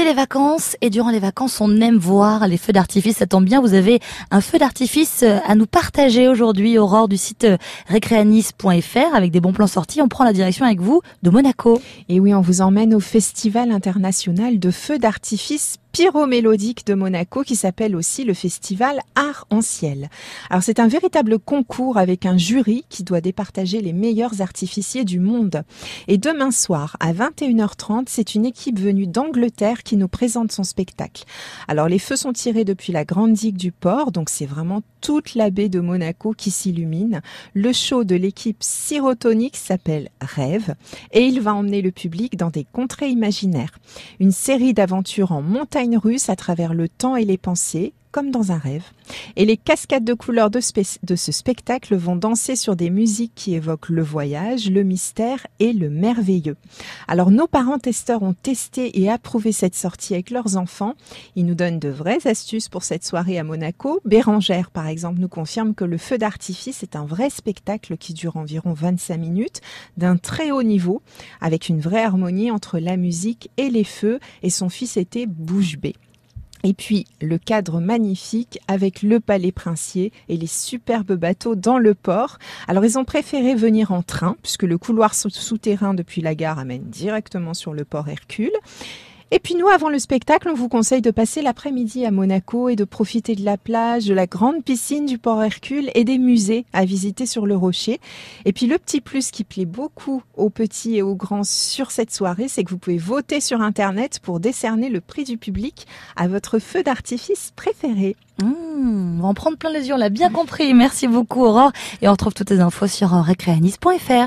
Les vacances et durant les vacances, on aime voir les feux d'artifice. Ça tombe bien, vous avez un feu d'artifice euh, à nous partager aujourd'hui, Aurore du site euh, récréanis.fr avec des bons plans sortis. On prend la direction avec vous de Monaco. Et oui, on vous emmène au Festival international de feux d'artifice pyromélodique de Monaco qui s'appelle aussi le festival Art en ciel. Alors c'est un véritable concours avec un jury qui doit départager les meilleurs artificiers du monde. Et demain soir à 21h30, c'est une équipe venue d'Angleterre qui nous présente son spectacle. Alors les feux sont tirés depuis la grande digue du port, donc c'est vraiment toute la baie de Monaco qui s'illumine. Le show de l'équipe Syrotonique s'appelle Rêve et il va emmener le public dans des contrées imaginaires. Une série d'aventures en montagne russe à travers le temps et les pensées, comme dans un rêve. Et les cascades de couleurs de, ce spectacle vont danser sur des musiques qui évoquent le voyage, le mystère et le merveilleux. Alors nos parents testeurs ont testé et approuvé cette sortie avec leurs enfants. Ils nous donnent de vraies astuces pour cette soirée à Monaco. Bérangère, par exemple, nous confirme que le feu d'artifice est un vrai spectacle qui dure environ 25 minutes, d'un très haut niveau, avec une vraie harmonie entre la musique et les feux, et son fils était bouche bée. Et puis le cadre magnifique avec le palais princier et les superbes bateaux dans le port. Alors ils ont préféré venir en train puisque le couloir souterrain depuis la gare amène directement sur le port Hercule. Et puis nous, avant le spectacle, on vous conseille de passer l'après-midi à Monaco et de profiter de la plage, de la grande piscine du port Hercule et des musées à visiter sur le rocher. Et puis le petit plus qui plaît beaucoup aux petits et aux grands sur cette soirée, c'est que vous pouvez voter sur Internet pour décerner le prix du public à votre feu d'artifice préféré. Mmh, on va en prendre plein les yeux, on l'a bien compris. Merci beaucoup Aurore. Et on retrouve toutes les infos sur récréanis.fr.